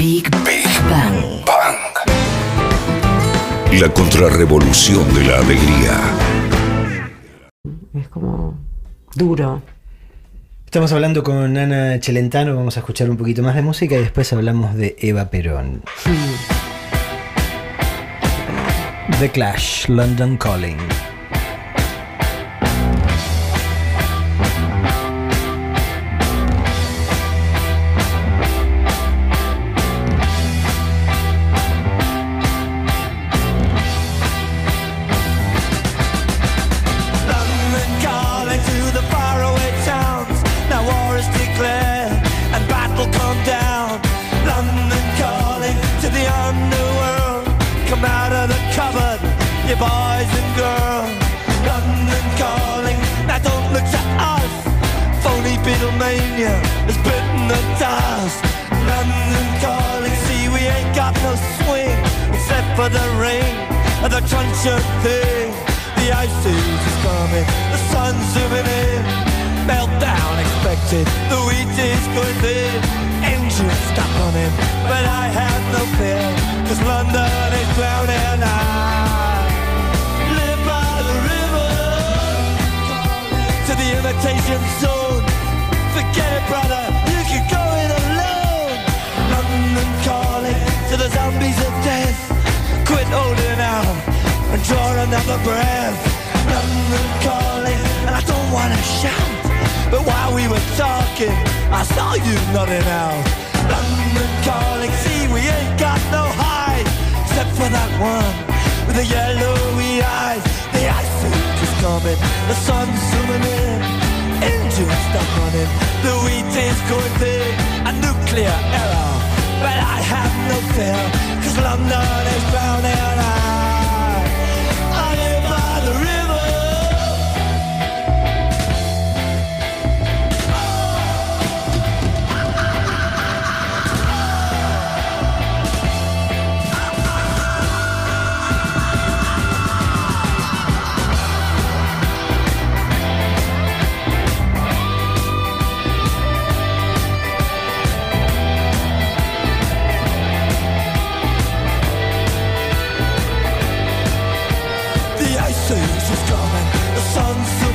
Big, Bang. Bang. La contrarrevolución de la alegría. Es como duro. Estamos hablando con Ana Celentano, vamos a escuchar un poquito más de música y después hablamos de Eva Perón. The Clash, London Calling. For the rain and the truncheon thing. The ice is coming, the sun's zooming in. Meltdown expected, the wheat is going thin. Engines stop running, but I have no fear, cause London is drowning. I live by the river to the imitation zone. Forget it, brother, you can go it alone. London calling to the zombies of death. Holding out and draw another breath. London calling, and I don't wanna shout. But while we were talking, I saw you nodding out. London calling, see we ain't got no hide, except for that one with the yellowy eyes. The ice is coming, the sun's zooming in. Engines stop running, the wheat is going thin. A nuclear error, but I have no fear, cause London is drowning. I,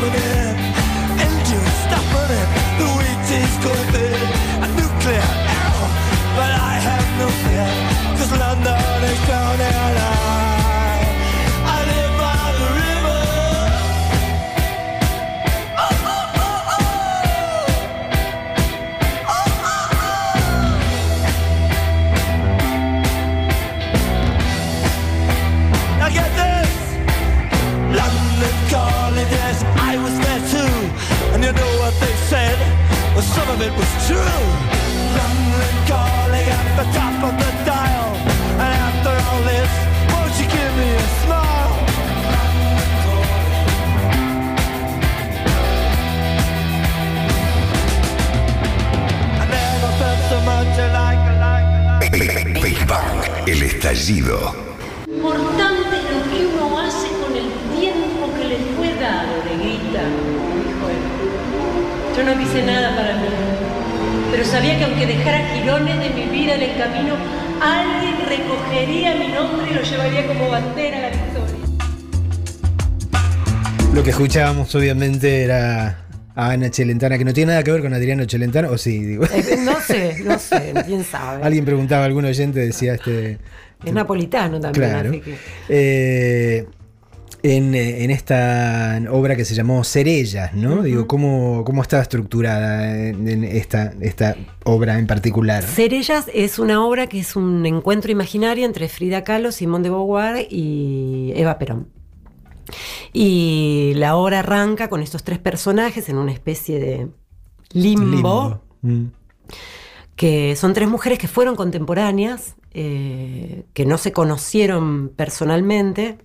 forget it was true. London calling at the top of the dial. And after all this, won't you give me a smile? I never felt so much alike, alike, alike. Big Bang. El estallido. Importante es lo que uno hace con el tiempo que le fue dado, negrita, dijo él. Yo no quise nada para mí, pero sabía que aunque dejara girones de mi vida en el camino, alguien recogería mi nombre y lo llevaría como bandera a la victoria. Lo que escuchábamos obviamente era a Ana Celentana, que no tiene nada que ver con Adriano Celentano, o sí, digo. Eh, No sé, no sé, quién sabe. Alguien preguntaba, algún oyente decía este. Es napolitano también, Claro. así que. Eh, en, eh, en esta obra que se llamó Cerellas, ¿no? Digo, ¿cómo, ¿cómo estaba estructurada en, en esta, esta obra en particular? Cerellas es una obra que es un encuentro imaginario entre Frida Kahlo, Simón de Beauvoir y Eva Perón. Y la obra arranca con estos tres personajes en una especie de limbo, Limbo. Mm. que son tres mujeres que fueron contemporáneas, eh, que no se conocieron personalmente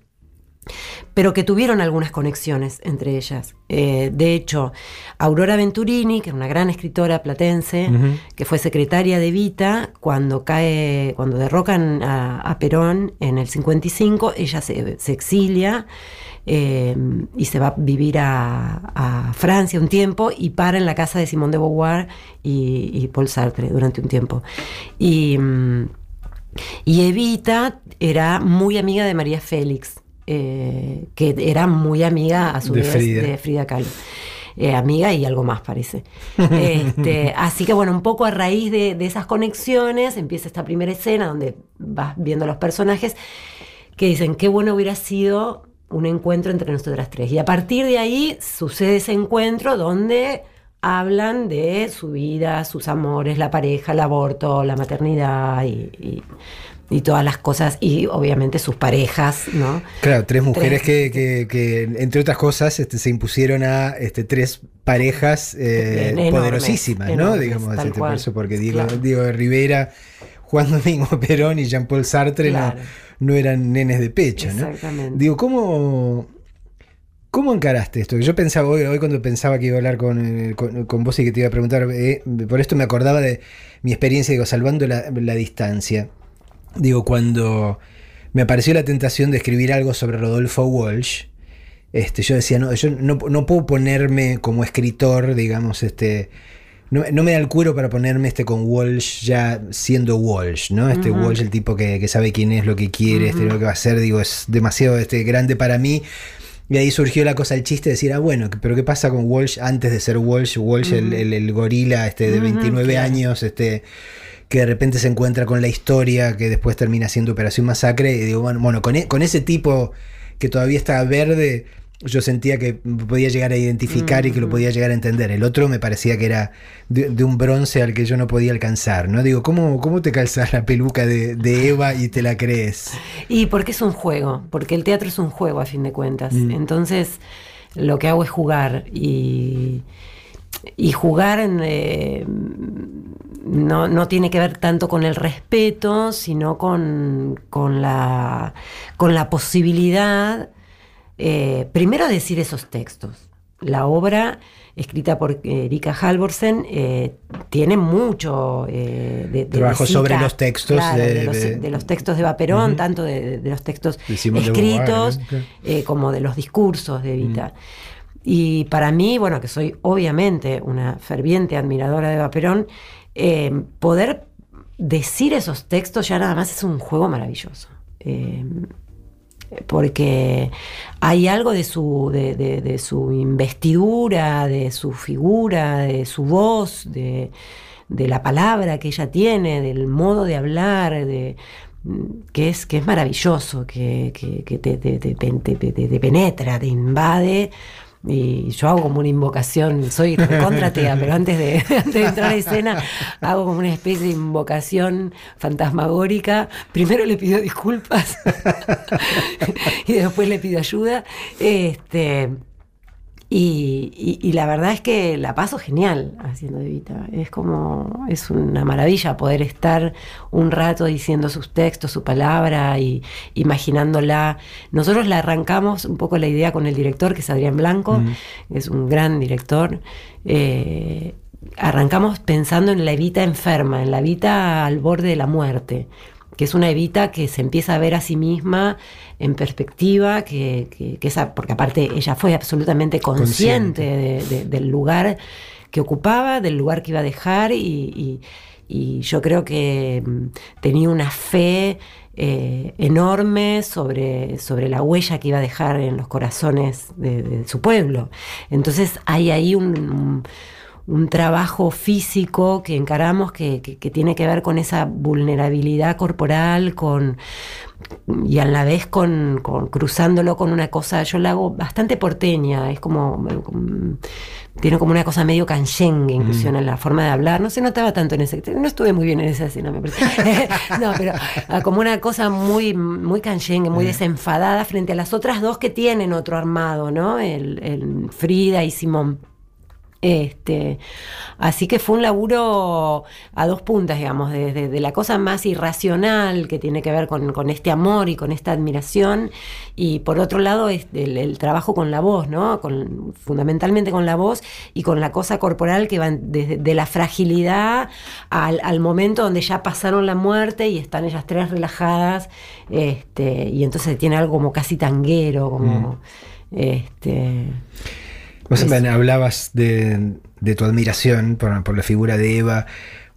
pero que tuvieron algunas conexiones entre ellas. Eh, de hecho, Aurora Venturini, que era una gran escritora platense, que fue secretaria de Vita, cuando cae, cuando derrocan a, a Perón en el 55, ella se, se exilia eh, y se va a vivir a, a Francia un tiempo y para en la casa de Simone de Beauvoir y, y Paul Sartre durante un tiempo. Y, mm, y Evita era muy amiga de María Félix, eh, que era muy amiga a su De vez Frida. de Frida Kahlo. Eh, amiga y algo más parece. Este, así que bueno, un poco a raíz de, de esas conexiones empieza esta primera escena donde vas viendo los personajes que dicen qué bueno hubiera sido un encuentro entre nosotras tres. Y a partir de ahí sucede ese encuentro donde hablan de su vida, sus amores, la pareja, el aborto, la maternidad y, y- y todas las cosas, y obviamente sus parejas, ¿no? Claro, tres mujeres Tres. que, que- que, entre otras cosas, este, se impusieron a este, tres parejas eh, Enormes, poderosísimas, ¿no? Digamos, este, por eso, porque Diego, Claro. Diego de Rivera, Juan Domingo Perón y Jean-Paul Sartre no- Claro. no, eran nenes de pecho, ¿no? Exactamente. Digo, ¿cómo, ¿cómo encaraste esto? Yo pensaba hoy, hoy cuando pensaba que iba a hablar con, eh, con- con vos y que te iba a preguntar, eh, por esto me acordaba de mi experiencia, digo, salvando la, la distancia. Digo, cuando me apareció la tentación de escribir algo sobre Rodolfo Walsh, este, yo decía, no, yo no, no puedo ponerme como escritor, digamos, este. No, no me da el cuero para ponerme este con Walsh ya siendo Walsh, ¿no? Este. Walsh, el tipo que, que sabe quién es, lo que quiere, este, lo que va a hacer, digo, es demasiado este, grande para mí. Y ahí surgió la cosa, el chiste de decir, ah, bueno, pero ¿qué pasa con Walsh antes de ser Walsh? Walsh, el, el- el gorila este, de Ujú, 29 claro. años, este, que de repente se encuentra con la historia que después termina siendo Operación Masacre. Y digo, bueno, bueno con, e- con ese tipo que todavía está verde, yo sentía que podía llegar a identificar y que lo podía llegar a entender. El otro me parecía que era de, de un bronce al que yo no podía alcanzar, ¿no? Digo, ¿cómo, cómo te calzas la peluca de, de Eva y te la crees? Y porque es un juego, porque el teatro es un juego a fin de cuentas. Mm. Entonces, lo que hago es jugar y, y jugar en, eh, no, no tiene que ver tanto con el respeto, sino con, con, la, con la posibilidad, eh, primero, de decir esos textos. La obra escrita por eh, Erika Halvorsen eh, tiene mucho eh, de, de- de Trabajo sobre los textos claro, de- los, de- de los textos de Vaperón, tanto de, los textos Beauvoir, escritos como de los discursos de Evita. Y para mí, bueno, que soy obviamente una ferviente admiradora de Vaperón, eh, poder decir esos textos ya nada más es un juego maravilloso. Eh, porque hay algo de su, de, de- de su investidura, de su figura, de su voz, de, de la palabra que ella tiene, del modo de hablar, de, que, es, que es maravilloso, que, que- te- te- te- te penetra, te invade. Y yo hago como una invocación, soy contratea, pero antes de, antes de entrar a escena hago como una especie de invocación fantasmagórica. Primero le pido disculpas y después le pido ayuda. Este, y, y- y la verdad es que la paso genial haciendo de Evita. Es como, es una maravilla poder estar un rato diciendo sus textos, su palabra y imaginándola. Nosotros la arrancamos un poco la idea con el director, que es Adrián Blanco, que es un gran director. Eh, arrancamos pensando en la Evita enferma, en la Evita al borde de la muerte que es una Evita que se empieza a ver a sí misma en perspectiva, que, que- que esa, porque aparte ella fue absolutamente consciente, de- de- del lugar que ocupaba, del lugar que iba a dejar, y, y- y yo creo que mm, tenía una fe eh, enorme sobre, sobre la huella que iba a dejar en los corazones de, de su pueblo. Entonces hay ahí un- un un trabajo físico que encaramos que, que- que tiene que ver con esa vulnerabilidad corporal, con y a la vez con, con- cruzándolo con una cosa, yo la hago bastante porteña, es como, tiene como una cosa medio canchengue, inclusión en la forma de hablar, no se notaba tanto en ese, no estuve muy bien en esa escena, me parece. no, pero ah, como una cosa muy, muy canchengue, muy desenfadada frente a las otras dos que tienen otro armado, ¿no? El, el Frida y Simón. Este, así que fue un laburo a dos puntas, digamos, desde de, la cosa más irracional que tiene que ver con, con, este amor y con esta admiración, y por otro lado es el, el trabajo con la voz, ¿no? Con, fundamentalmente con la voz y con la cosa corporal que va desde de la fragilidad al, al, momento donde ya pasaron la muerte y están ellas tres relajadas, este, y entonces tiene algo como casi tanguero, como mm. este Vos es... hablabas de, de, tu admiración por, por, la figura de Eva.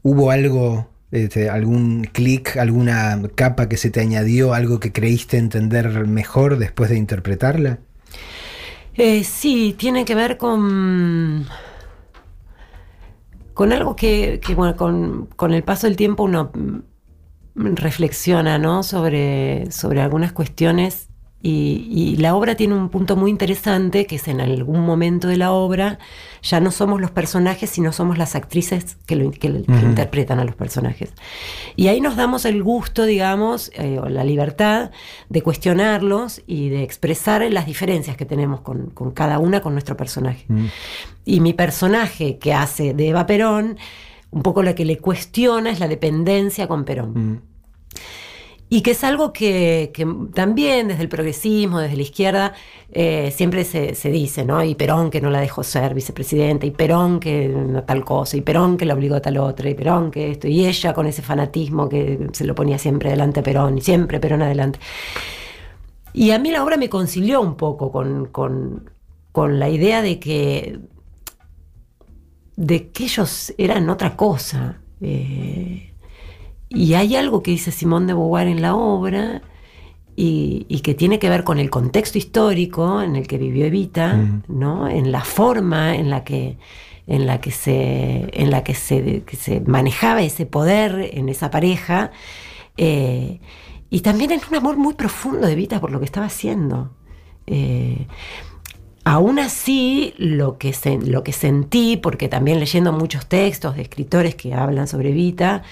¿Hubo algo, este, algún clic, alguna capa que se te añadió, algo que creíste entender mejor después de interpretarla? Eh, sí, tiene que ver con. con algo que, que bueno, con, con, el paso del tiempo uno reflexiona, ¿no? Sobre, sobre algunas cuestiones y, y, la obra tiene un punto muy interesante, que es en algún momento de la obra ya no somos los personajes, sino somos las actrices que, lo, que, uh -huh. que interpretan a los personajes. Y ahí nos damos el gusto, digamos, eh, o la libertad de cuestionarlos y de expresar las diferencias que tenemos con, con cada una con nuestro personaje. Uh -huh. Y mi personaje que hace de Eva Perón, un poco lo que le cuestiona es la dependencia con Perón. Uh -huh. Y que es algo que, también desde el progresismo, desde la izquierda, eh, siempre se, se, dice, ¿no? Y Perón que no la dejó ser vicepresidenta, y Perón que tal cosa, y Perón que la obligó a tal otra, y Perón que esto, y ella con ese fanatismo que se lo ponía siempre delante a Perón, y siempre Perón adelante. Y a mí la obra me concilió un poco con, con, con la idea de que, de que ellos eran otra cosa. Eh, y hay algo que dice Simón de Beauvoir en la obra y, y, que tiene que ver con el contexto histórico en el que vivió Evita. ¿no? en la forma en la que, en la que, se, en la que, se, que se manejaba ese poder en esa pareja. Eh, y también en un amor muy profundo de Evita por lo que estaba haciendo. Eh, Aún así, lo que, se, lo que sentí, porque también leyendo muchos textos de escritores que hablan sobre Evita,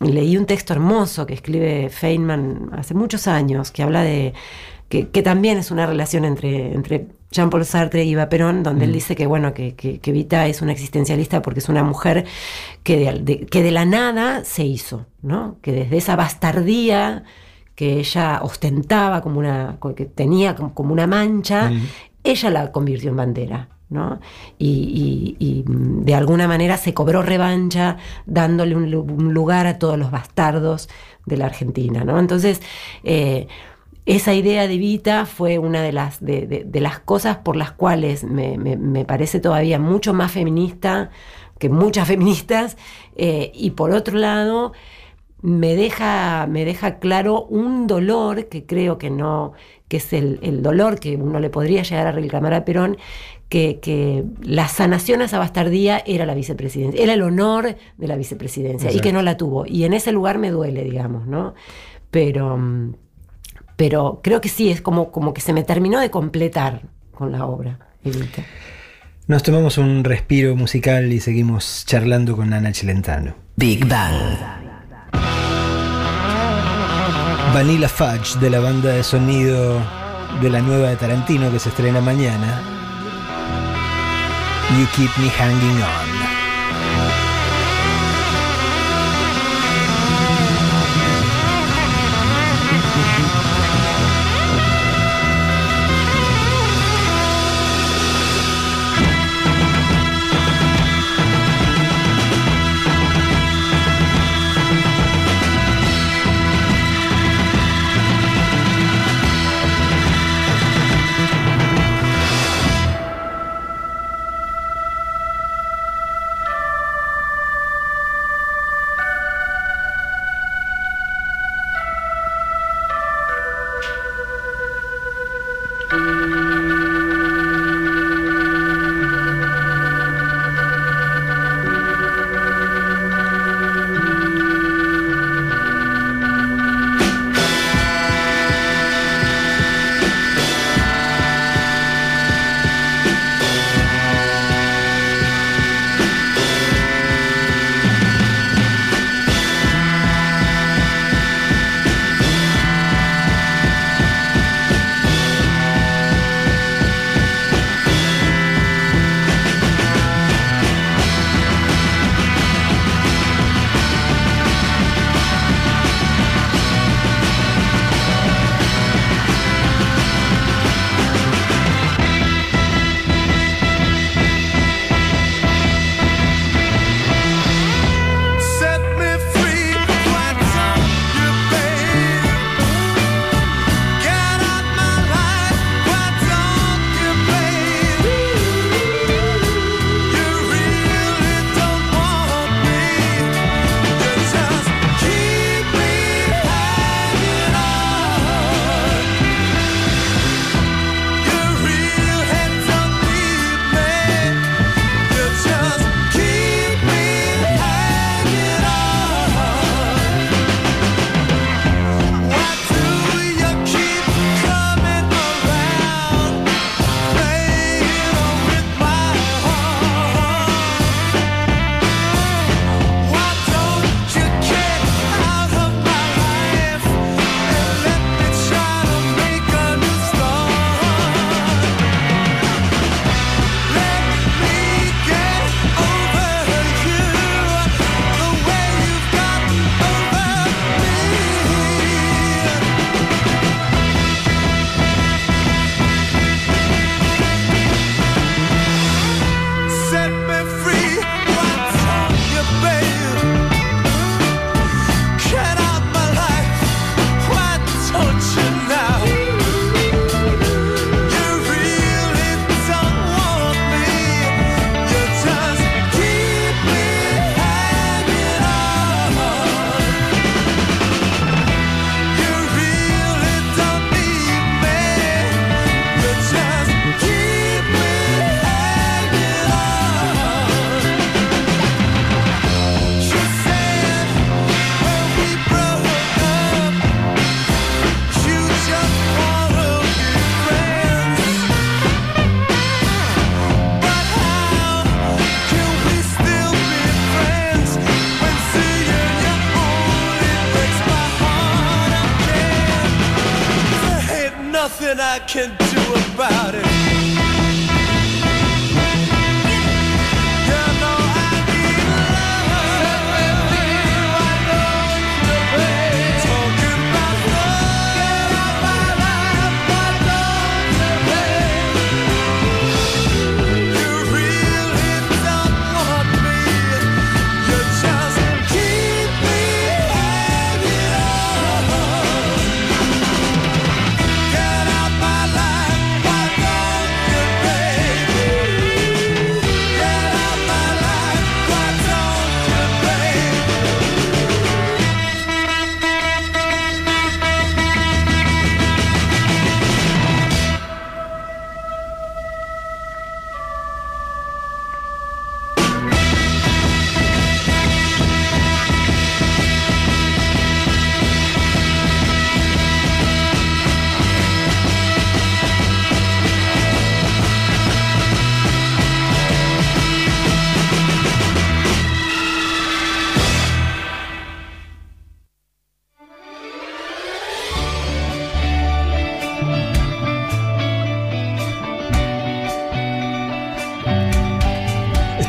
leí un texto hermoso que escribe Feynman hace muchos años, que habla de que, que también es una relación entre, entre Jean-Paul Sartre y Eva Perón, donde mm. él dice que bueno, que, que, que, Vita es una existencialista porque es una mujer que de, de, que de la nada se hizo, ¿no? Que desde esa bastardía que ella ostentaba como una, que tenía como una mancha, mm. ella la convirtió en bandera. ¿No? Y, y, de alguna manera se cobró revancha dándole un, lugar a todos los bastardos de la Argentina. ¿no? Entonces, eh, esa idea de Vita fue una de las, de, las cosas por las cuales me, me, me, parece todavía mucho más feminista que muchas feministas, eh, y por otro lado, me deja, me deja claro un dolor que creo que no, que es el, el dolor que uno le podría llegar a reclamar a Perón, que, que, la sanación a esa bastardía era la vicepresidencia, era el honor de la vicepresidencia y que no la tuvo. Y en ese lugar me duele, digamos, ¿no? Pero, pero creo que sí, es como, como que se me terminó de completar con la obra. Evita. Nos tomamos un respiro musical y seguimos charlando con Ana Chilentano. Big Bang. Vanilla Fudge de la banda de sonido de la nueva de Tarantino que se estrena mañana. You Keep Me Hanging On.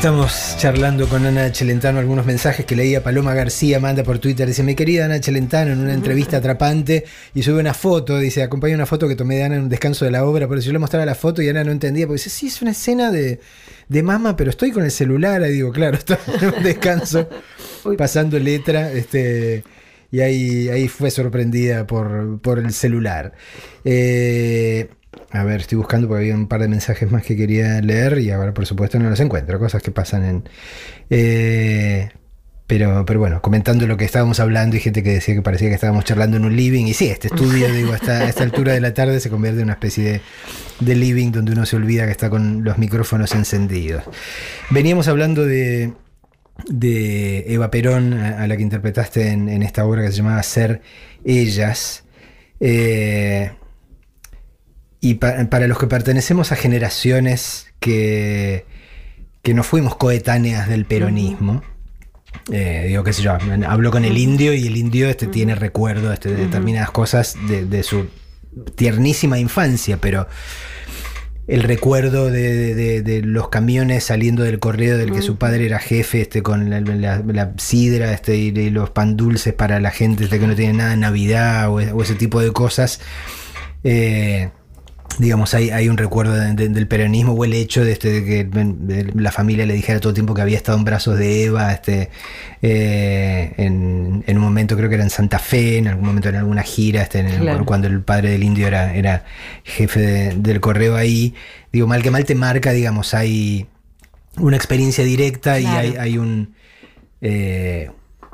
Estamos charlando con Ana Chelentano algunos mensajes que leía Paloma García, manda por Twitter, dice, mi querida Ana Chelentano, en una entrevista atrapante, y sube una foto, dice, acompaña una foto que tomé de Ana en un descanso de la obra, por eso yo le mostraba la foto y Ana no entendía, porque dice, sí, es una escena de, de mama, pero estoy con el celular, y digo, claro, estoy en un descanso, pasando letra, este... Y ahí, ahí fue sorprendida por, por el celular. Eh, a ver, estoy buscando porque había un par de mensajes más que quería leer y ahora por supuesto no los encuentro, cosas que pasan en... eh, pero, pero bueno, comentando lo que estábamos hablando y gente que decía que parecía que estábamos charlando en un living. Y sí, este estudio, digo, hasta a esta altura de la tarde se convierte en una especie de, de living donde uno se olvida que está con los micrófonos encendidos. Veníamos hablando de, Eva Perón, a, a la que interpretaste en, en esta obra que se llamaba Ser Ellas. Eh, y pa- para los que pertenecemos a generaciones que, que no fuimos coetáneas del peronismo, eh, digo, qué sé yo, hablo con el indio y el indio este tiene recuerdo este, de determinadas cosas de, de su tiernísima infancia, pero el recuerdo de, de- de los camiones saliendo del correo del que su padre era jefe, este, con la, la- la sidra este, y, y los pan dulces para la gente este, que no tiene nada de Navidad o, o ese tipo de cosas. eh, digamos, hay, hay un recuerdo de- de- del peronismo o el hecho de, este, de que la familia le dijera todo el tiempo que había estado en brazos de Eva, este, eh, en, en un momento creo que era en Santa Fe, en algún momento en alguna gira, este, en el- Claro. cuando el padre del indio era, era jefe de- del correo ahí. Digo, mal que mal te marca, digamos, hay una experiencia directa y hay, hay un... eh,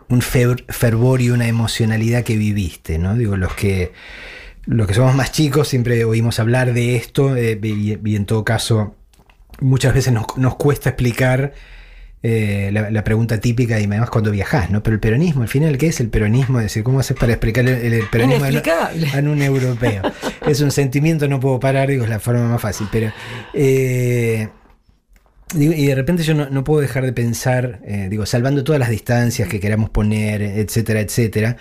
un fer- fervor y una emocionalidad que viviste, ¿no? Digo, los que los que somos más chicos siempre oímos hablar de esto eh, y, y en todo caso muchas veces nos, nos cuesta explicar eh, la, la pregunta típica y además cuando viajás, ¿no? Pero el peronismo, al final, ¿qué es el peronismo? Es decir, ¿cómo haces para explicar el, el peronismo a, un europeo? es un sentimiento, no puedo parar, digo, es la forma más fácil, pero... eh, y de repente yo no, no puedo dejar de pensar, eh, digo, salvando todas las distancias que queramos poner, etcétera, etcétera,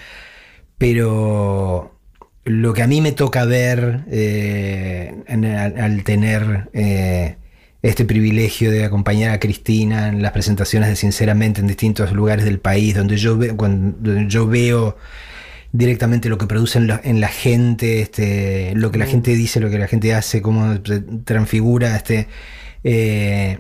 pero lo que a mí me toca ver eh, en- al, al tener eh, este privilegio de acompañar a Cristina en las presentaciones de Sinceramente en distintos lugares del país, donde yo, ve- cuando, yo veo directamente lo que produce en la, en la gente, este, lo que la gente dice, lo que la gente hace, cómo se transfigura, este, eh,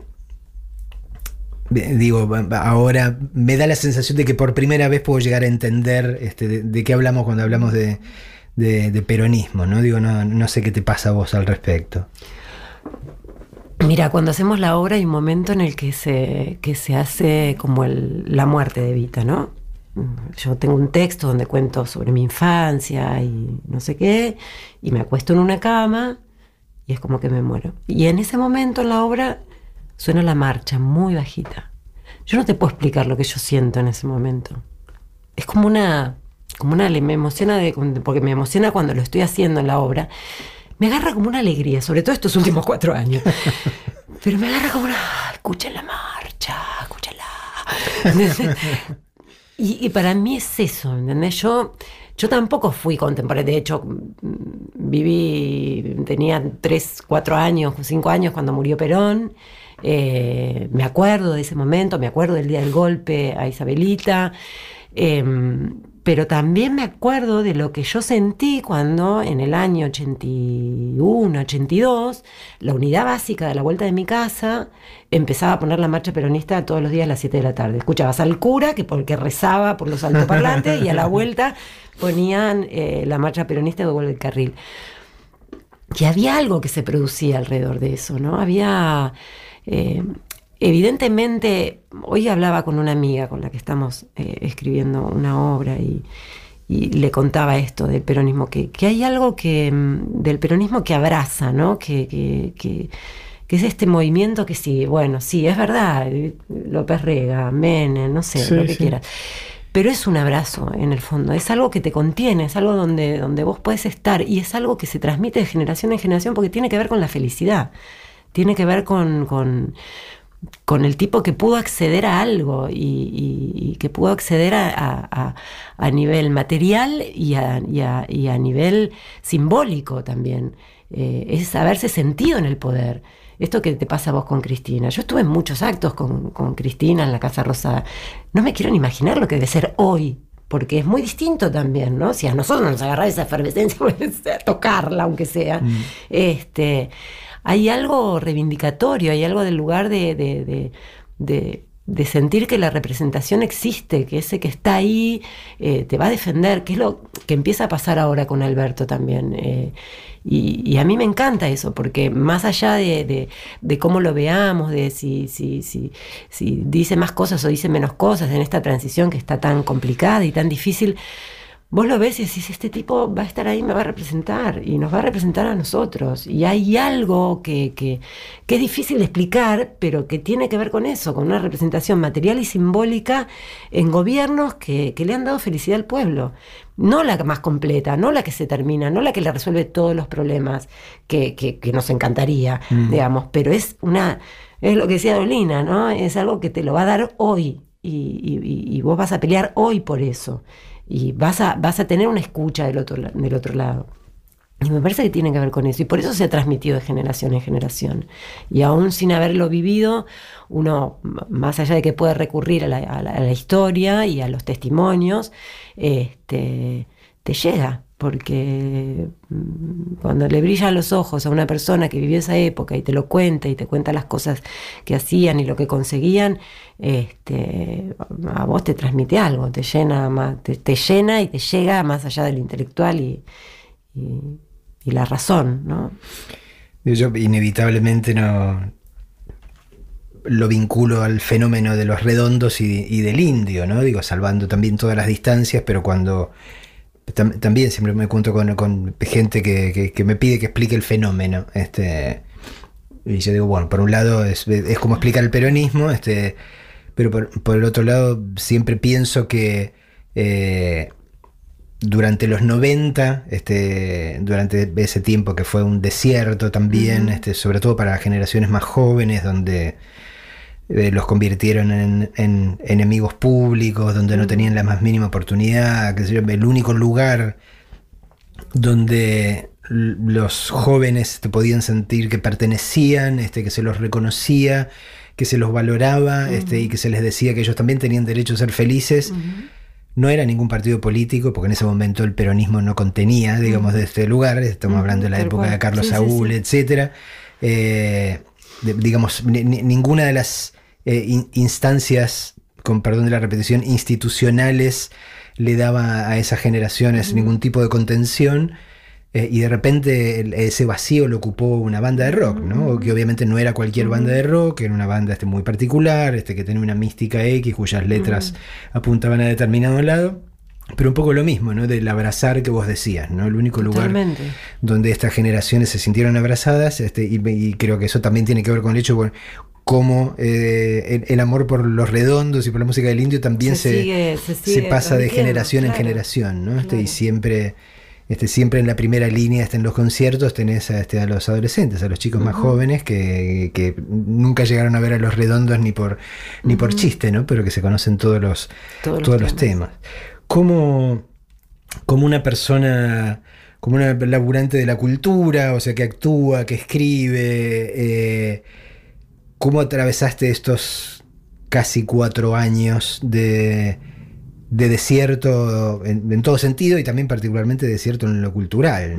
digo, ahora me da la sensación de que por primera vez puedo llegar a entender este, de, de qué hablamos cuando hablamos de, de- peronismo, ¿no? Digo, no, no sé qué te pasa a vos al respecto. Mira, cuando hacemos la obra hay un momento en el que se, que se hace como el- la muerte de Evita, ¿no? Yo tengo un texto donde cuento sobre mi infancia y no sé qué, y me acuesto en una cama y es como que me muero. Y en ese momento en la obra suena la marcha muy bajita. Yo no te puedo explicar lo que yo siento en ese momento. Es como una, como una, me emociona de, porque me emociona cuando lo estoy haciendo en la obra. Me agarra como una alegría, sobre todo estos últimos cuatro años. Pero me agarra como una, "Ah, escuchen la marcha, escúchenla. Y, y para mí es eso, ¿entendés? Yo, yo tampoco fui contemporánea, de hecho, viví, tenía 3, 4 años, 5 años cuando murió Perón. Eh, me acuerdo de ese momento, me acuerdo del día del golpe a Isabelita. Em, pero también me acuerdo de lo que yo sentí cuando en el año 81, 82, la unidad básica de la vuelta de mi casa empezaba a poner la marcha peronista todos los días a las 7 de la tarde. Escuchabas al cura, que porque rezaba por los altoparlantes, y a la vuelta ponían eh, la marcha peronista de vuelta del carril. Que había algo que se producía alrededor de eso, ¿no? Había... eh, Evidentemente, hoy hablaba con una amiga con la que estamos eh, escribiendo una obra y, y le contaba esto del peronismo, que, que hay algo que, mm, del peronismo que abraza, ¿no? Que, que, que- que es este movimiento que sí, bueno, sí, es verdad, López Rega, Menem, no sé, Sí, lo que sí. quieras. Pero es un abrazo en el fondo, es algo que te contiene, es algo donde, donde vos puedes estar y es algo que se transmite de generación en generación porque tiene que ver con la felicidad, tiene que ver con, con, con el tipo que pudo acceder a algo y, y- y que pudo acceder a, a- nivel material y a, y a- nivel simbólico también. Eh, es haberse sentido en el poder. Esto que te pasa a vos con Cristina. Yo estuve en muchos actos con, con Cristina en la Casa Rosada. No me quiero ni imaginar lo que debe ser hoy. Porque es muy distinto también, ¿no? Si a nosotros nos agarra esa efervescencia, pues, a tocarla, aunque sea. Este, hay algo reivindicatorio, hay algo del lugar de, de- sentir que la representación existe, que ese que está ahí eh, te va a defender, que es lo que empieza a pasar ahora con Alberto también. eh, y, a mí me encanta eso, porque más allá de, de- de cómo lo veamos, de si, si, si, si dice más cosas o dice menos cosas en esta transición que está tan complicada y tan difícil, Vos lo ves y decís, este tipo va a estar ahí, me va a representar y nos va a representar a nosotros. Y hay algo que, que, que es difícil de explicar, pero que tiene que ver con eso, con una representación material y simbólica en gobiernos que, que le han dado felicidad al pueblo. No la más completa, no la que se termina, no la que le resuelve todos los problemas que, que- que nos encantaría, digamos, pero es una, es lo que decía Dolina, ¿no? Es algo que te lo va a dar hoy y- y vos vas a pelear hoy por eso y vas a, vas a tener una escucha del otro, del otro lado. Y me parece que tiene que ver con eso. Y por eso se ha transmitido de generación en generación. Y aún sin haberlo vivido, uno, más allá de que puede recurrir a la- a la historia y a los testimonios, este, te llega. Porque mm, cuando le brillan los ojos a una persona que vivió esa época y te lo cuenta y te cuenta las cosas que hacían y lo que conseguían, este, a vos te transmite algo, te llena, más, te, llena y te llega más allá del intelectual y la razón, ¿no? Yo inevitablemente no lo vinculo al fenómeno de los redondos y, y del indio, ¿no? Digo, salvando también todas las distancias, pero cuando tam- también siempre me encuentro con, con gente que, que- que me pide que explique el fenómeno. Este, y yo digo, bueno, por un lado es, es como explicar el peronismo, este, pero por, por el otro lado siempre pienso que eh, durante los 90, este, durante ese tiempo que fue un desierto también, este, sobre todo para generaciones más jóvenes, donde eh, los convirtieron en, en enemigos públicos, donde no tenían la más mínima oportunidad, que el único lugar donde los jóvenes te podían sentir que pertenecían, este, que se los reconocía, que se los valoraba este, y que se les decía que ellos también tenían derecho a ser felices. No era ningún partido político, porque en ese momento el peronismo no contenía, digamos, de este lugar. Estamos Ujú, hablando de la época cual. de Carlos Sí, Saúl, sí. etcétera. Eh, de- digamos, ni- ni- ninguna de las eh, in- instancias, con perdón de la repetición, institucionales le daba a esas generaciones ningún tipo de contención. eh, y de repente el- ese vacío lo ocupó una banda de rock, ¿no? Que obviamente no era cualquier banda de rock, era una banda este, muy particular, este, que tenía una mística X, cuyas letras apuntaban a determinado lado. Pero un poco lo mismo, ¿no? Del abrazar que vos decías, ¿no? El único lugar donde estas generaciones se sintieron abrazadas, este, y, y creo que eso también tiene que ver con el hecho, bueno, cómo eh, el, el amor por los redondos y por la música del indio también Se se, sigue- se se sigue pasa de generación en generación, ¿no? Este, y siempre este, siempre en la primera línea este, en los conciertos tenés a, este, a los adolescentes, a los chicos más jóvenes que, que nunca llegaron a ver a los redondos ni por, ni por chiste, ¿no? pero que se conocen todos los, Todos todos, los temas. ¿Cómo, cómo una persona, como una laburante de la cultura, o sea, que actúa, que escribe, eh, cómo atravesaste estos casi cuatro años de, de desierto en, todo sentido y también particularmente desierto en lo cultural?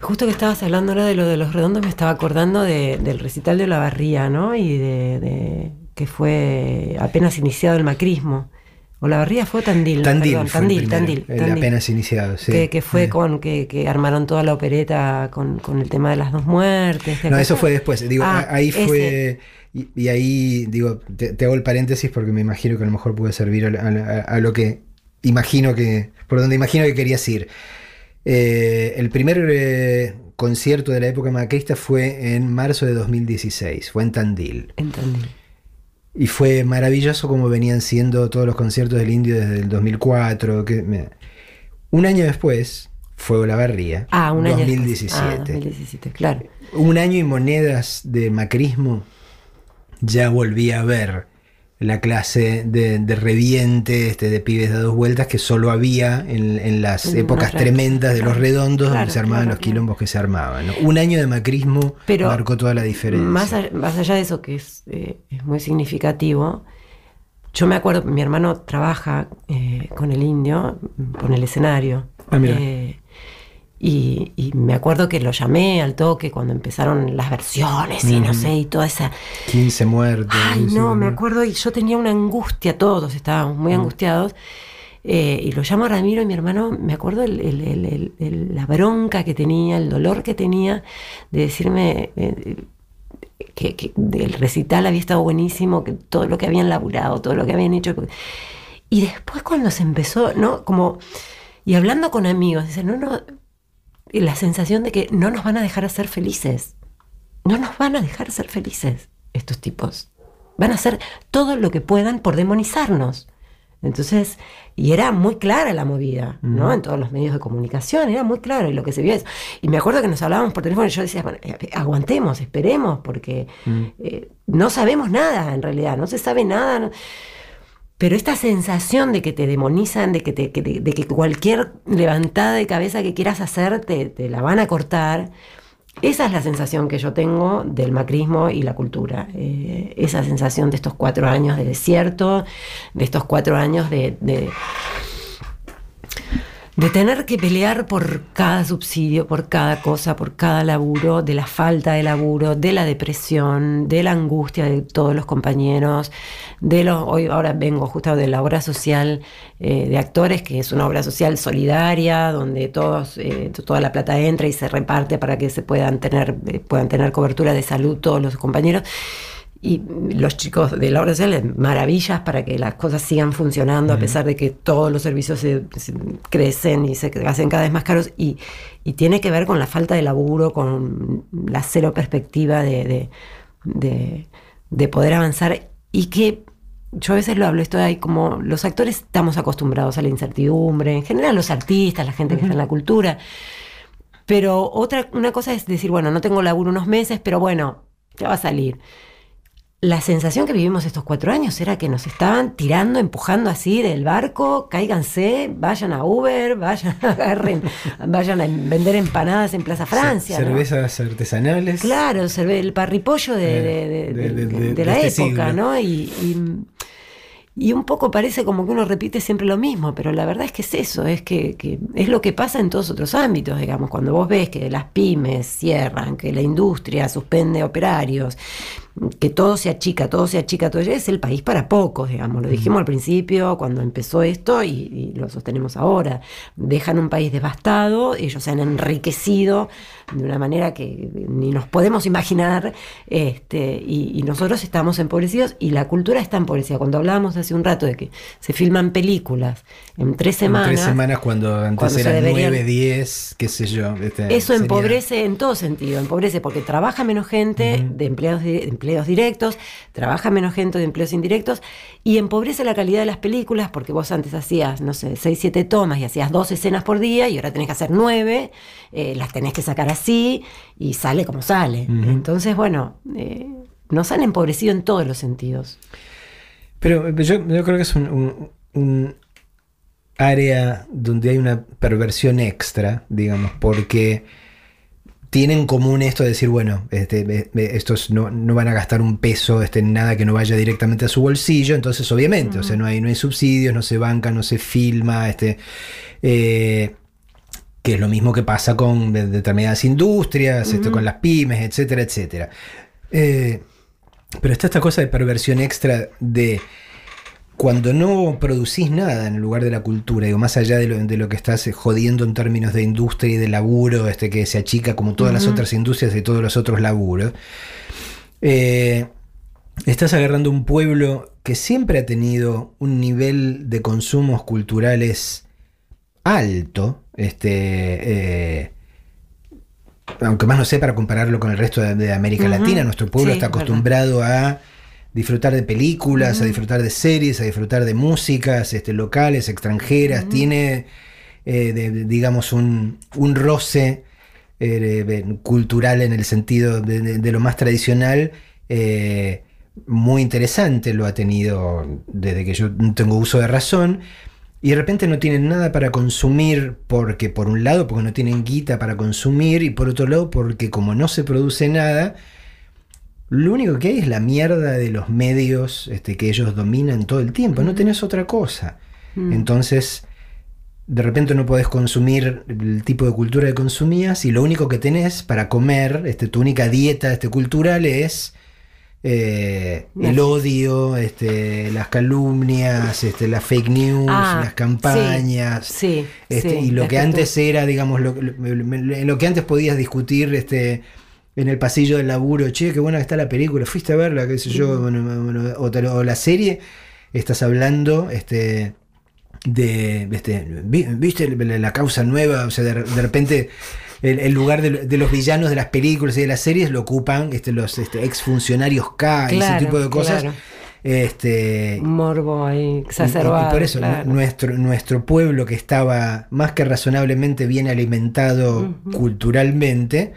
Justo que estabas hablando ahora de lo de los redondos, me estaba acordando de- del recital de la Barría, ¿no? Y de- que fue apenas iniciado el macrismo. O la Barría fue Tandil. Tandil, perdón, fue Tandil, primero, Tandil, Tandil. apenas iniciado, sí. Que, que fue Eh. con que, que armaron toda la opereta con, con el tema de las dos muertes. ¿te No, eso fue después. Digo, Ah, ahí fue. Y, y ahí, digo, te, te hago el paréntesis porque me imagino que a lo mejor puede servir a, a- a lo que imagino que. Por donde imagino que querías ir. Eh, el primer eh, concierto de la época macrista fue en marzo de 2016. Fue en Tandil. En Tandil. Y fue maravilloso como venían siendo todos los conciertos del Indio desde el 2004. Que, me- un año después fue La Barría. Ah, un año. después. 2017 Ah, 2017, claro. un año y monedas de macrismo, ya volví a ver la clase de, de reviente, este, de pibes de dos vueltas que solo había en, en las En épocas tremendas de los redondos claro, donde se armaban claro, los quilombos que se armaban. ¿no? Un año de macrismo Pero marcó toda la diferencia. Más, a- más allá de eso, que es, eh, es muy significativo, yo me acuerdo, mi hermano trabaja eh, con el indio, con el escenario. Ah, mira. Eh, y, y me acuerdo que lo llamé al toque cuando empezaron las versiones y no sé, y toda esa... 15 muertos. Ay, no, me acuerdo y yo tenía una angustia, todos estábamos muy angustiados. eh, y lo llamo a Ramiro y mi hermano, me acuerdo el- el- el- el- el- la bronca que tenía, el dolor que tenía de decirme eh, que, que el recital había estado buenísimo, que todo lo que habían laburado, todo lo que habían hecho. Y después cuando se empezó, ¿no? Como, y hablando con amigos, dicen, no, no, la sensación de que no nos van a dejar ser felices. No nos van a dejar ser felices estos tipos. Van a hacer todo lo que puedan por demonizarnos. Entonces, y era muy clara la movida, ¿no? En todos los medios de comunicación, era muy claro y lo que se vio eso. Y me acuerdo que nos hablábamos por teléfono y yo decía, bueno, eh, aguantemos, esperemos, porque eh, no sabemos nada en realidad, no se sabe nada. no- pero esta sensación de que te demonizan, de que, te- que de que cualquier levantada de cabeza que quieras hacer te, la van a cortar, esa es la sensación que yo tengo del macrismo y la cultura. Eh, esa sensación de estos cuatro años de desierto, de estos cuatro años de, de tener que pelear por cada subsidio, por cada cosa, por cada laburo, de la falta de laburo, de la depresión, de la angustia de todos los compañeros, de los, hoy ahora vengo justo de la obra social eh, de actores, que es una obra social solidaria, donde todos, eh, toda la plata entra y se reparte para que se puedan tener, eh, puedan tener cobertura de salud todos los compañeros. Y los chicos de la obra social, maravillas para que las cosas sigan funcionando, a pesar de que todos los servicios se, se crecen y se hacen cada vez más caros. Y, y tiene que ver con la falta de laburo, con la cero perspectiva de, de, de- de poder avanzar. Y que yo a veces lo hablo, esto hay como los actores estamos acostumbrados a la incertidumbre, en general los artistas, la gente que está en la cultura. Pero otra, una cosa es decir, bueno, no tengo laburo unos meses, pero bueno, ya va a salir. La sensación que vivimos estos cuatro años era que nos estaban tirando, empujando así del barco, cáiganse, vayan a Uber, vayan, agarren, vayan a vender empanadas en Plaza Francia. Cervezas artesanales. Claro, el parripollo de, Eh, de- de- de- de- de- de de la este época, siglo. ¿no? Y, y- y un poco parece como que uno repite siempre lo mismo, pero la verdad es que es eso, es que, que es lo que pasa en todos otros ámbitos, digamos, cuando vos ves que las pymes cierran, que la industria suspende operarios, que todo se achica, todo se achica, todo es el país para pocos, digamos, lo dijimos al principio cuando empezó esto y, y lo sostenemos ahora. Dejan un país devastado, ellos se han enriquecido de una manera que ni nos podemos imaginar, este, y, y nosotros estamos empobrecidos y la cultura está empobrecida. Cuando hablábamos hace un rato de que se filman películas en tres En semanas, tres semanas cuando antes cuando eran deberían- 9, 10, qué sé yo. este, eso sería- empobrece en todo sentido, empobrece porque trabaja menos gente, de empleados de, empleados empleos directos, trabaja menos gente de empleos indirectos y empobrece la calidad de las películas porque vos antes hacías, no sé, 6, 7 tomas y hacías dos escenas por día y ahora tenés que hacer nueve, eh, las tenés que sacar así y sale como sale. Entonces, bueno, eh, nos han empobrecido en todos los sentidos. Pero yo, yo creo que es un, un- un área donde hay una perversión extra, digamos, porque tienen en común esto de decir, bueno, este, estos no, no van a gastar un peso este, nada que no vaya directamente a su bolsillo, entonces obviamente, o sea, no hay, no hay subsidios, no se banca, no se filma, este, eh, que es lo mismo que pasa con de- determinadas industrias, esto, con las pymes, etcétera, etcétera. Eh, pero está esta cosa de perversión extra de cuando no producís nada en el lugar de la cultura, digo, más allá de lo, de lo que estás eh, jodiendo en términos de industria y de laburo, este que se achica como todas las otras industrias y todos los otros laburos, eh, estás agarrando un pueblo que siempre ha tenido un nivel de consumos culturales alto, este, eh, aunque más no sé para compararlo con el resto de, de América Latina, nuestro pueblo sí, está verdad. acostumbrado a disfrutar de películas, a disfrutar de series, a disfrutar de músicas este, locales, extranjeras, tiene, eh, de- de- digamos, un, un roce eh, cultural en el sentido de lo más tradicional. eh, muy interesante lo ha tenido desde que yo tengo uso de razón. Y de repente no tienen nada para consumir porque por un lado porque no tienen guita para consumir y por otro lado porque como no se produce nada, lo único que hay es la mierda de los medios este, que ellos dominan todo el tiempo, no tenés otra cosa. Entonces, de repente no podés consumir el tipo de cultura que consumías y lo único que tenés para comer, este, tu única dieta este, cultural es eh, el odio, este, las calumnias, este, las fake news, Ah, las campañas. sí, este, sí, y lo que tú- antes era, digamos, lo, lo- lo que antes podías discutir este, en el pasillo del laburo, che, qué buena que está la película, fuiste a verla, qué sé yo, bueno, bueno, o, te lo- o la serie, estás hablando este, de, este, vi- viste la, causa nueva, o sea, de, de repente el, el lugar de, de los villanos de las películas y de las series lo ocupan este, los este, exfuncionarios K y ese tipo de cosas. claro. Este, morbo ahí y- exacerbado. Y, por eso claro. nu- nuestro, nuestro pueblo que estaba más que razonablemente bien alimentado culturalmente,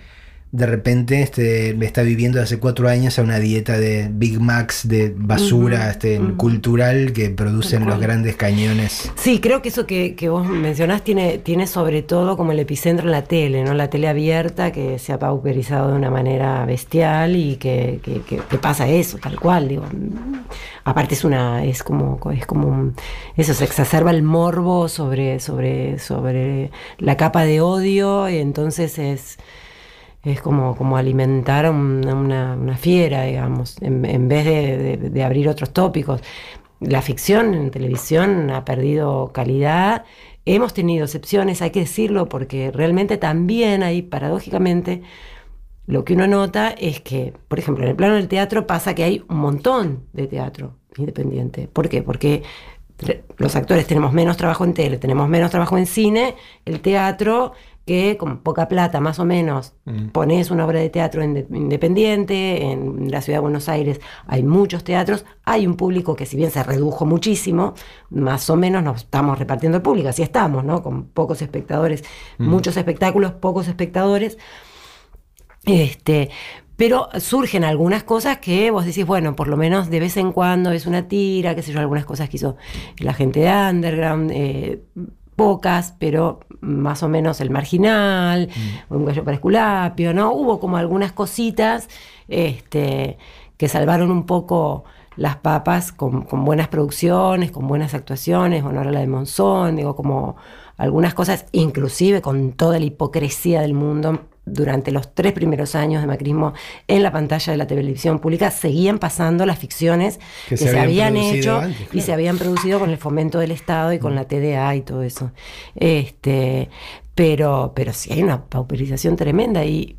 de repente este, está viviendo hace cuatro años a una dieta de Big Macs de basura este, cultural que producen los grandes cañones. Sí, creo que eso que, que vos mencionás tiene, tiene sobre todo como el epicentro en la tele, ¿no? La tele abierta que se ha pauperizado de una manera bestial y que, que- que- que pasa eso, tal cual, digo. Aparte es una, es como, es como un- eso, se exacerba el morbo sobre, sobre, sobre la capa de odio, y entonces es es como, como alimentar una, una- fiera, digamos, en, vez de, de- de abrir otros tópicos. La ficción en televisión ha perdido calidad. Hemos tenido excepciones, hay que decirlo, porque realmente también hay, paradójicamente, lo que uno nota es que, por ejemplo, en el plano del teatro pasa que hay un montón de teatro independiente. ¿Por qué? Porque los actores tenemos menos trabajo en tele, tenemos menos trabajo en cine, el teatro que con poca plata más o menos pones una obra de teatro inde- independiente, en la ciudad de Buenos Aires hay muchos teatros, hay un público que si bien se redujo muchísimo, más o menos nos estamos repartiendo el público, así estamos, ¿no? Con pocos espectadores, muchos espectáculos, pocos espectadores. Este, pero surgen algunas cosas que vos decís, bueno, por lo menos de vez en cuando es una tira, qué sé yo, algunas cosas que hizo la gente de Underground, eh, pocas, pero más o menos el marginal, un gallo para Esculapio, ¿no? Hubo como algunas cositas este, que salvaron un poco las papas con, con buenas producciones, con buenas actuaciones, bueno, ahora la de Monzón, digo, como algunas cosas, inclusive con toda la hipocresía del mundo, durante los tres primeros años de macrismo en la pantalla de la televisión pública seguían pasando las ficciones que, se, habían, hecho antes, y se habían producido con el fomento del Estado y con la TDA y todo eso. Este, pero, pero sí hay una pauperización tremenda y,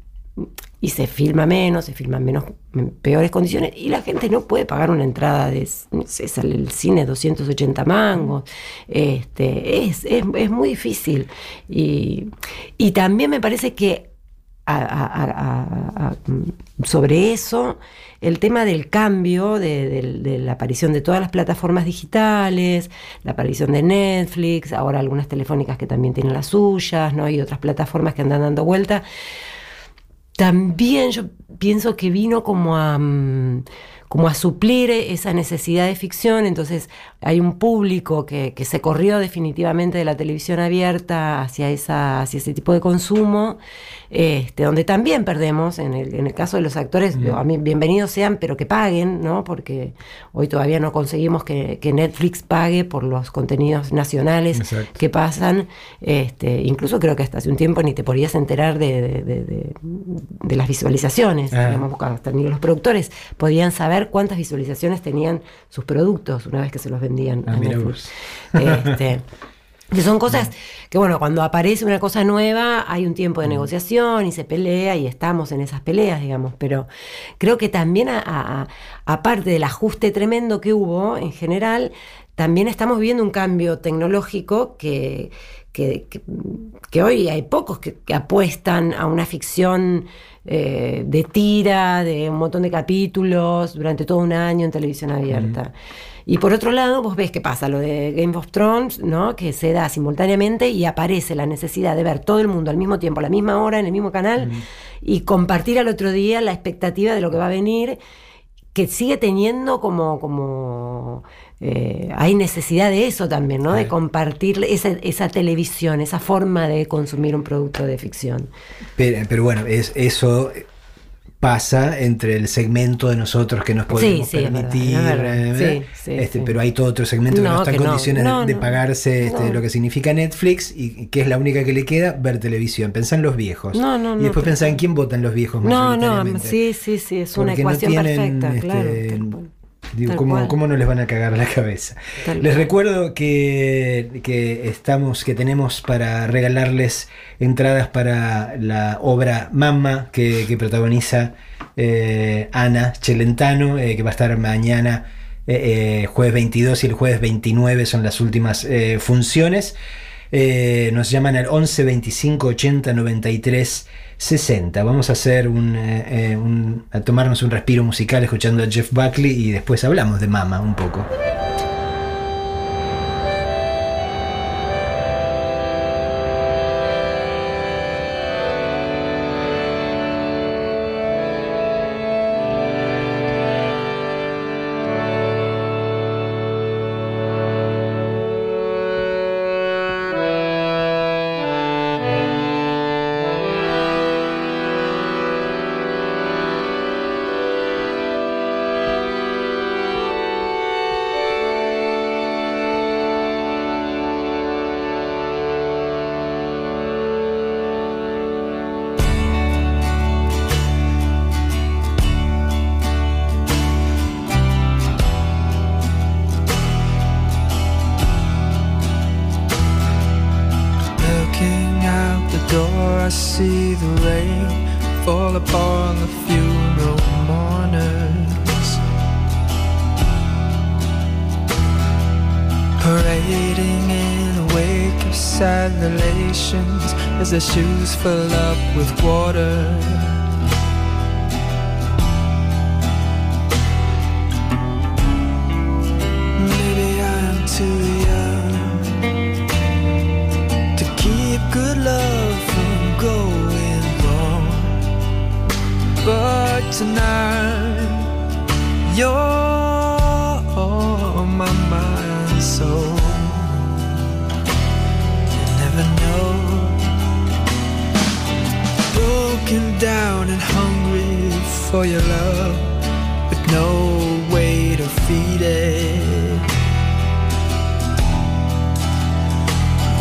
y se filma menos, se filman menos, en peores condiciones y la gente no puede pagar una entrada de, no sé, sale el cine 280 mangos. Este, es, es, es muy difícil. Y, y también me parece que a- sobre eso el tema del cambio, de, la aparición de todas las plataformas digitales, la aparición de Netflix, ahora algunas telefónicas que también tienen las suyas, ¿no? Y otras plataformas que andan dando vuelta. También yo pienso que vino como a, mm, como a suplir esa necesidad de ficción, entonces hay un público que, se corrió definitivamente de la televisión abierta hacia ese tipo de consumo, este, donde también perdemos, en el, en el caso de los actores, a mí bienvenidos sean, pero que paguen, ¿no? porque hoy todavía no conseguimos que, que Netflix pague por los contenidos nacionales Exacto. que pasan, este, incluso creo que hasta hace un tiempo ni te podías enterar de, de- de- de- de las visualizaciones, Ah. digamos, hasta ni los productores podían saber cuántas visualizaciones tenían sus productos una vez que se los vendían Ah, a Netflix. Este, que son cosas que, bueno, cuando aparece una cosa nueva hay un tiempo de negociación y se pelea y estamos en esas peleas, digamos, pero creo que también, aparte del ajuste tremendo que hubo en general, también estamos viendo un cambio tecnológico que, que, que- que hoy hay pocos que apuestan a una ficción eh, de tira, de un montón de capítulos durante todo un año en televisión abierta. Y por otro lado, vos ves qué pasa, lo de Game of Thrones, ¿no? Que se da simultáneamente y aparece la necesidad de ver todo el mundo al mismo tiempo, a la misma hora, en el mismo canal, y compartir al otro día la expectativa de lo que va a venir, que sigue teniendo como, como eh, hay necesidad de eso también, ¿no? De compartir esa, esa televisión, esa forma de consumir un producto de ficción. Pero, pero bueno, es, eso pasa entre el segmento de nosotros que nos podemos sí, es verdad, permitir, es verdad. eh, Sí, sí, este, sí. pero hay todo otro segmento que No, está en no. condiciones de- pagarse este, lo que significa Netflix y, que es la única que le queda ver televisión. Pensá en los viejos. No, no, y después pensá en quién votan los viejos. No, no, sí, sí, sí, es una Porque ecuación tienen, perfecta, este, claro. Digo, ¿cómo, cómo no les van a cagar la cabeza? Tal les cual. recuerdo que, que estamos, que tenemos para regalarles entradas para la obra Mamma que, que protagoniza eh, Ana Celentano, eh, que va a estar mañana, eh, jueves 22 y el jueves 29 son las últimas funciones. Eh, nos llaman al 11 25 80 93 60. Vamos a hacer un, eh, eh, un- a tomarnos un respiro musical escuchando a Jeff Buckley y después hablamos de Mama un poco. See the rain fall upon the funeral mourners. Parading in a wake of sad relations as their shoes fill up with water. For your love, with no way to feed it.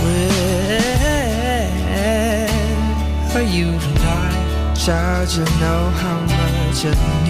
Where are you tonight? Child, you know how much I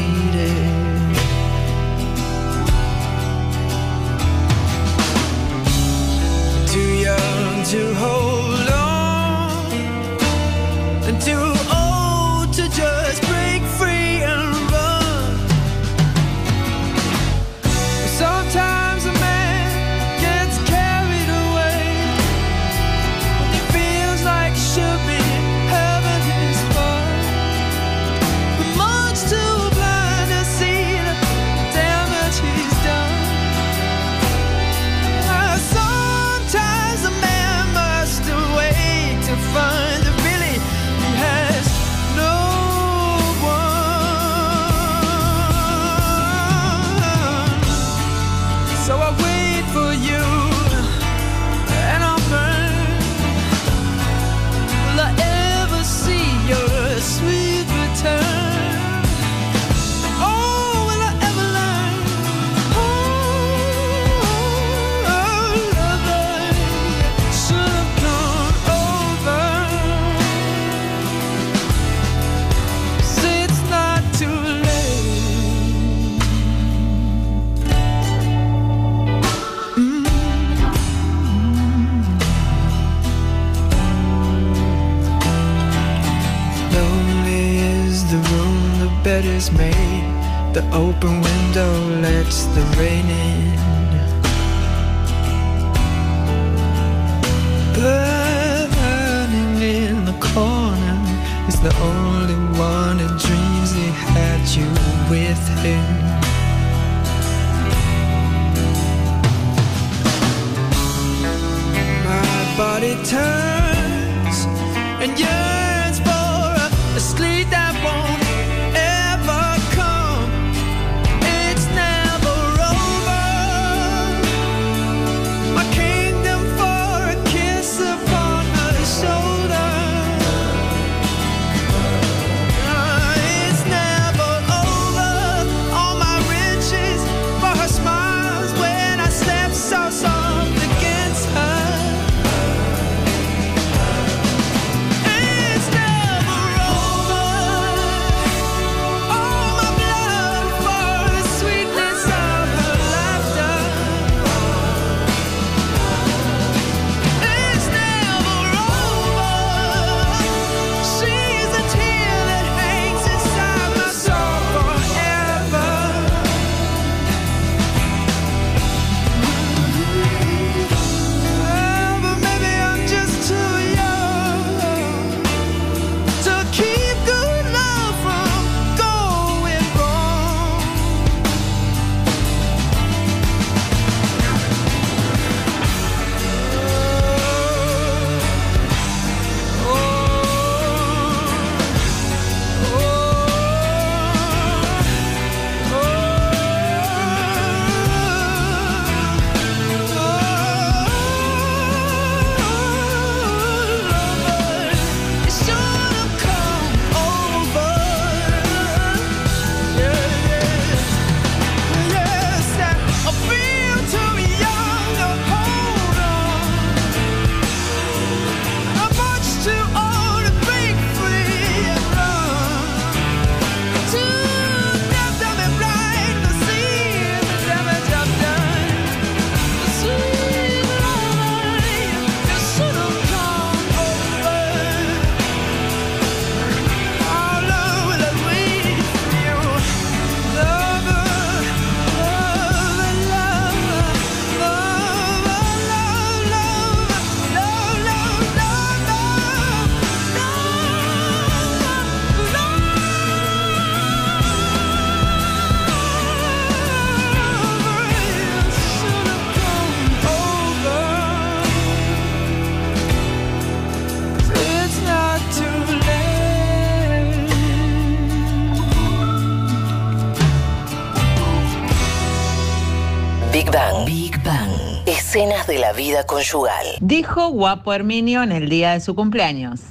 la vida conyugal. Dijo guapo Herminio en el día de su cumpleaños.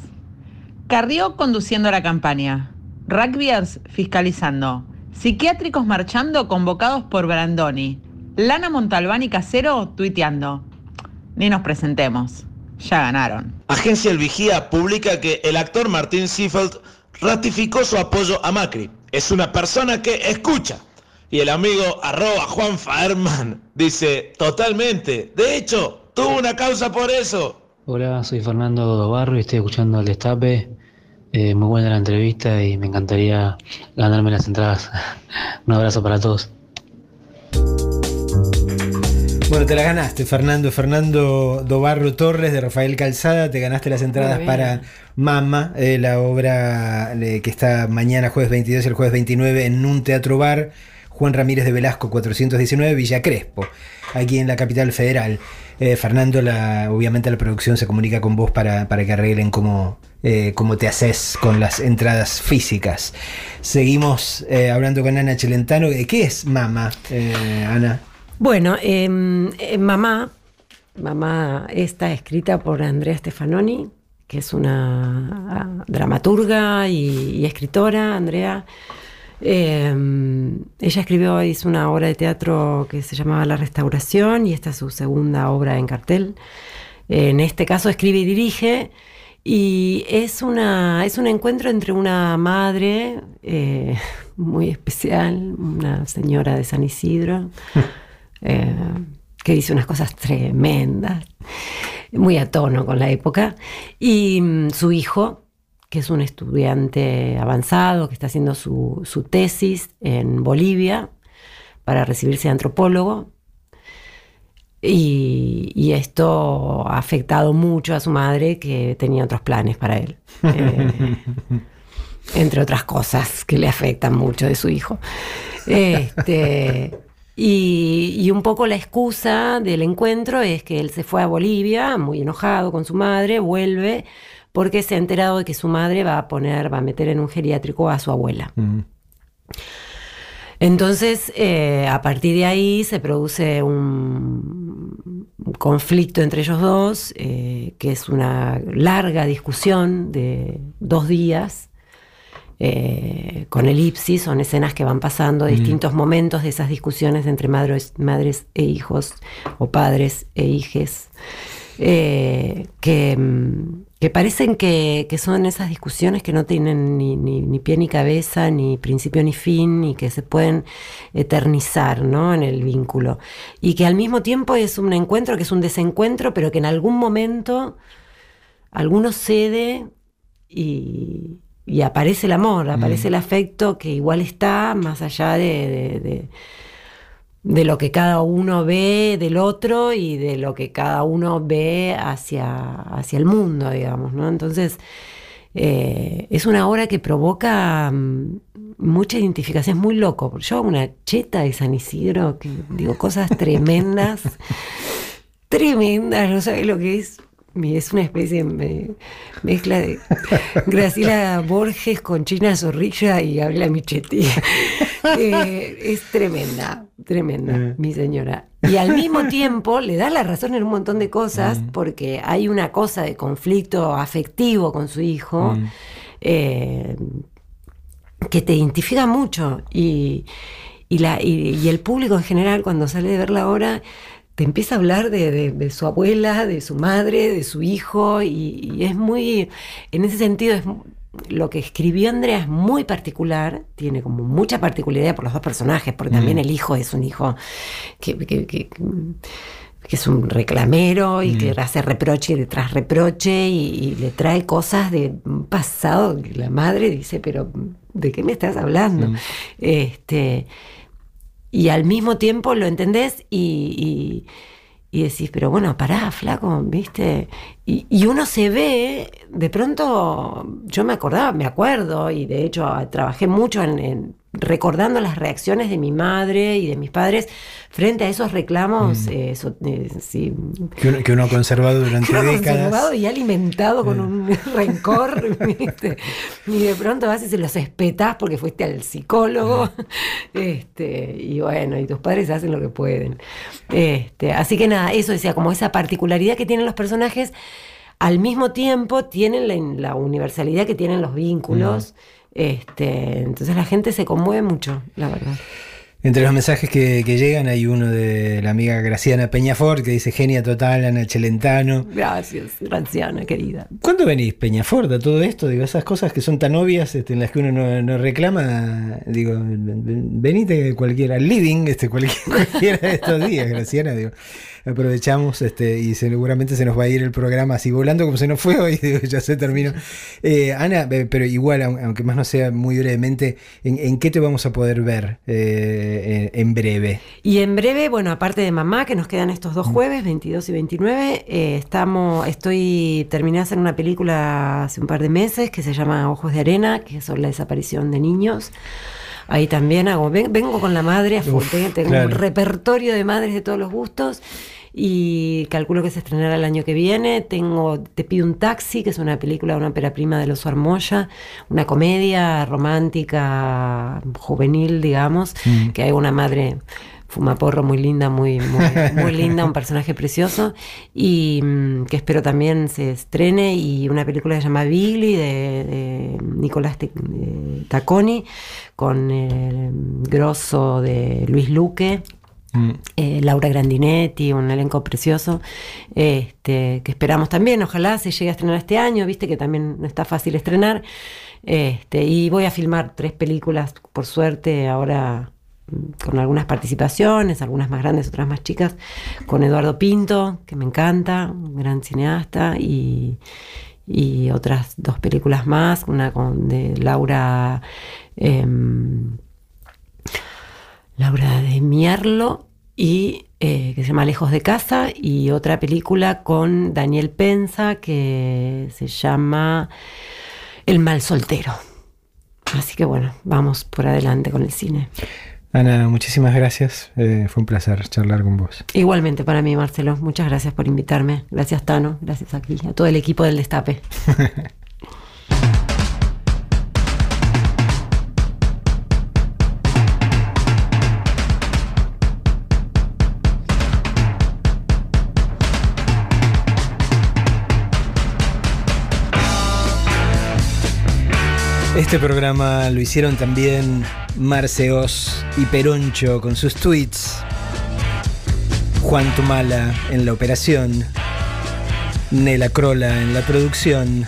Carrió conduciendo la campaña. Rugbyers fiscalizando. Psiquiátricos marchando convocados por Brandoni. Lana Montalbán y Casero tuiteando. Ni nos presentemos. Ya ganaron. Agencia El Vigía publica que el actor Martín Seefeld ratificó su apoyo a Macri. Es una persona que escucha. Y el amigo arroba Juan Faerman dice, totalmente. De hecho, tuvo una causa por eso. Hola, soy Fernando Dobarro y estoy escuchando el Destape. Eh, muy buena la entrevista y me encantaría ganarme las entradas. Un abrazo para todos. Bueno, te la ganaste, Fernando. Fernando Dobarro Torres de Rafael Calzada. Te ganaste las entradas para Mama, eh, la obra eh, que está mañana, jueves 22 y el jueves 29 en un teatro bar. Juan Ramírez de Velasco 419, Villa Crespo, aquí en la capital federal. Eh, Fernando, obviamente la producción se comunica con vos para, para que arreglen cómo, eh, cómo te haces con las entradas físicas. Seguimos eh, hablando con Ana Celentano. Eh, ¿Qué es Mama, eh, Ana? Bueno, em, eh, Mamá, Mamá está escrita por Andrea Stefanoni, que es una ah, dramaturga y escritora, Andrea. Em, ella escribió, hizo una obra de teatro que se llamaba La Restauración y esta es su segunda obra en cartel. En este caso escribe y dirige y es, una, es un encuentro entre una madre eh, muy especial, una señora de San Isidro, eh, que dice unas cosas tremendas, muy a tono con la época, y mm, su hijo, que es un estudiante avanzado que está haciendo su, su tesis en Bolivia para recibirse de antropólogo. Y, y esto ha afectado mucho a su madre que tenía otros planes para él. Eh, entre otras cosas que le afectan mucho de su hijo. Este, y, y un poco la excusa del encuentro es que él se fue a Bolivia muy enojado con su madre, vuelve porque se ha enterado de que su madre va a poner, va a meter en un geriátrico a su abuela. Entonces, eh, a partir de ahí se produce un conflicto entre ellos dos, eh, que es una larga discusión de dos días, eh, con elipsis, son escenas que van pasando, distintos momentos de esas discusiones entre madres, madres e hijos, o padres e hijes, que, mm, que parecen que, que son esas discusiones que no tienen ni, ni- ni pie ni cabeza, ni principio ni fin, y que se pueden eternizar ¿no? en el vínculo. Y que al mismo tiempo es un encuentro, que es un desencuentro, pero que en algún momento alguno cede y, y aparece el amor, aparece el afecto que igual está más allá de, de- de- de lo que cada uno ve del otro y de lo que cada uno ve hacia, hacia el mundo, digamos, ¿no? Entonces, eh, es una obra que provoca mm, mucha identificación, es muy loco. Yo, una cheta de San Isidro, que digo cosas tremendas, tremendas, no sabes lo que es. Es una especie de me- mezcla de Graciela Borges con China Zorrilla y Habla Michetti. Eh, es tremenda, tremenda, Eh. mi señora. Y al mismo tiempo le da la razón en un montón de cosas, porque hay una cosa de conflicto afectivo con su hijo. Mm. eh, que te identifica mucho y, y la, y, y el público en general cuando sale de ver la obra te empieza a hablar de, de- de su abuela, de su madre, de su hijo y, y es muy, en ese sentido es lo que escribió Andrea es muy particular, tiene como mucha particularidad por los dos personajes, porque también el hijo es un hijo que, que- que- que es un reclamero y que hace reproche tras reproche y, y le trae cosas de un pasado que la madre dice, pero ¿de qué me estás hablando? Este, y al mismo tiempo lo entendés y, y- decís, pero bueno, pará, flaco, ¿viste? Y, y uno se ve, de pronto, yo me acordaba, me acuerdo, y de hecho trabajé mucho en, en recordando las reacciones de mi madre y de mis padres frente a esos reclamos eh, so- eh, sí, Que uno, que uno ha conservado durante uno décadas. conservado y alimentado con un rencor, ¿viste? Y de pronto vas y se los espetás porque fuiste al psicólogo. Este, y bueno, y tus padres hacen lo que pueden. Este, así que nada, eso decía, como esa particularidad que tienen los personajes, al mismo tiempo tienen la, la universalidad que tienen los vínculos. Este, entonces la gente se conmueve mucho, la verdad. Entre los mensajes que, que llegan hay uno de la amiga Graciana Peñafort que dice genia total, Ana Chelentano. Gracias, Graciana, querida. ¿Cuándo venís, Peñafort, a todo esto? Digo, esas cosas que son tan obvias, este, en las que uno no, no reclama, digo, ven- ven- venite cualquiera, al living, este, cualquier- cualquiera de estos días, Graciana, digo. Aprovechamos este, y seguramente se nos va a ir el programa así volando como se nos fue hoy, ya se terminó. Eh, Ana, eh, pero igual, aun- aunque más no sea muy brevemente, ¿en, en qué te vamos a poder ver eh, en, en breve? Y en breve, bueno, aparte de mamá, que nos quedan estos dos jueves, 22 y 29, eh, estamos, estoy, terminé de hacer una película hace un par de meses que se llama Ojos de Arena, que es sobre la desaparición de niños. Ahí también hago, ven- vengo con la madre a full, Uf, tengo tengo claro. un repertorio de madres de todos los gustos y calculo que se estrenará el año que viene. Tengo Te pido un taxi, que es una película, una ópera prima de los Armoya, una comedia romántica, juvenil, digamos, Mm. que hay una madre fumaporro muy linda, muy, muy, muy linda, un personaje precioso y mm, que espero también se estrene y una película que se llama Billy de, de Nicolás Tacconi con el grosso de Luis Luque Mm. eh, Laura Grandinetti, un elenco precioso, este, que esperamos también, ojalá se llegue a estrenar este año, viste que también no está fácil estrenar, este, y voy a filmar tres películas, por suerte, ahora con algunas participaciones, algunas más grandes, otras más chicas, con Eduardo Pinto, que me encanta, un gran cineasta, y, y otras dos películas más, una con de Laura em, Laura de Mierlo y eh, que se llama Lejos de casa y otra película con Daniel Penza que se llama El mal soltero. Así que bueno, vamos por adelante con el cine. Ana, muchísimas gracias. Eh, fue un placer charlar con vos. Igualmente para mí, Marcelo. Muchas gracias por invitarme. Gracias, Tano. Gracias aquí, a todo el equipo del Destape. Este programa lo hicieron también Marceos y Peroncho con sus tweets, Juan Tumala en la operación, Nela Crola en la producción.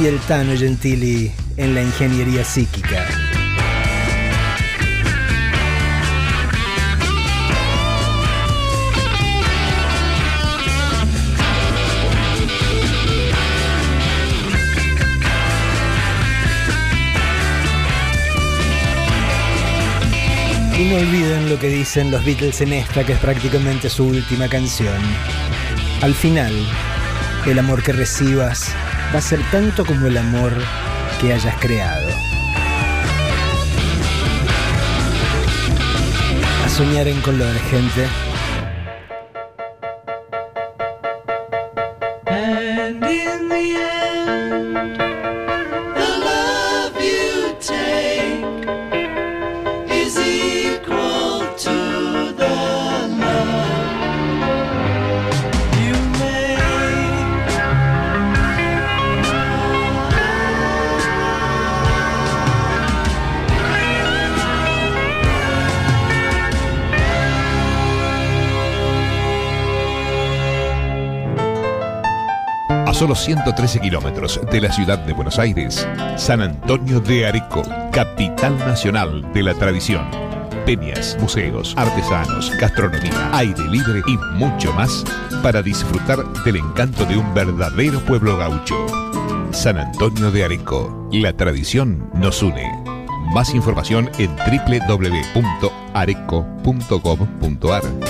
Y el Tano Gentili en la ingeniería psíquica. No olviden lo que dicen los Beatles en esta, que es prácticamente su última canción. Al final, el amor que recibas va a ser tanto como el amor que hayas creado. A soñar en color, gente. Solo 113 kilómetros de la ciudad de Buenos Aires, San Antonio de Areco, capital nacional de la tradición. Peñas, museos, artesanos, gastronomía, aire libre y mucho más para disfrutar del encanto de un verdadero pueblo gaucho. San Antonio de Areco, la tradición nos une. Más información en www.areco.gov.ar.